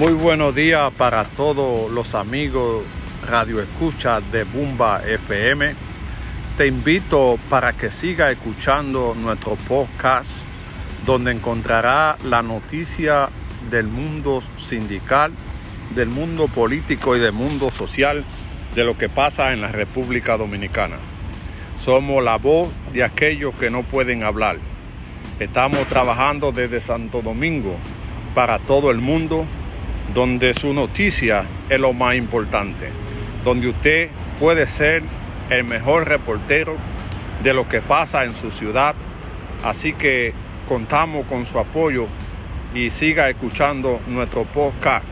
Muy buenos días para todos los amigos Radio Escucha de Bumba FM. Te invito para que siga escuchando nuestro podcast donde encontrará la noticia del mundo sindical, del mundo político y del mundo social de lo que pasa en la República Dominicana. Somos la voz de aquellos que no pueden hablar. Estamos trabajando desde Santo Domingo para todo el mundo, donde su noticia es lo más importante, donde usted puede ser el mejor reportero de lo que pasa en su ciudad. Así que contamos con su apoyo y siga escuchando nuestro podcast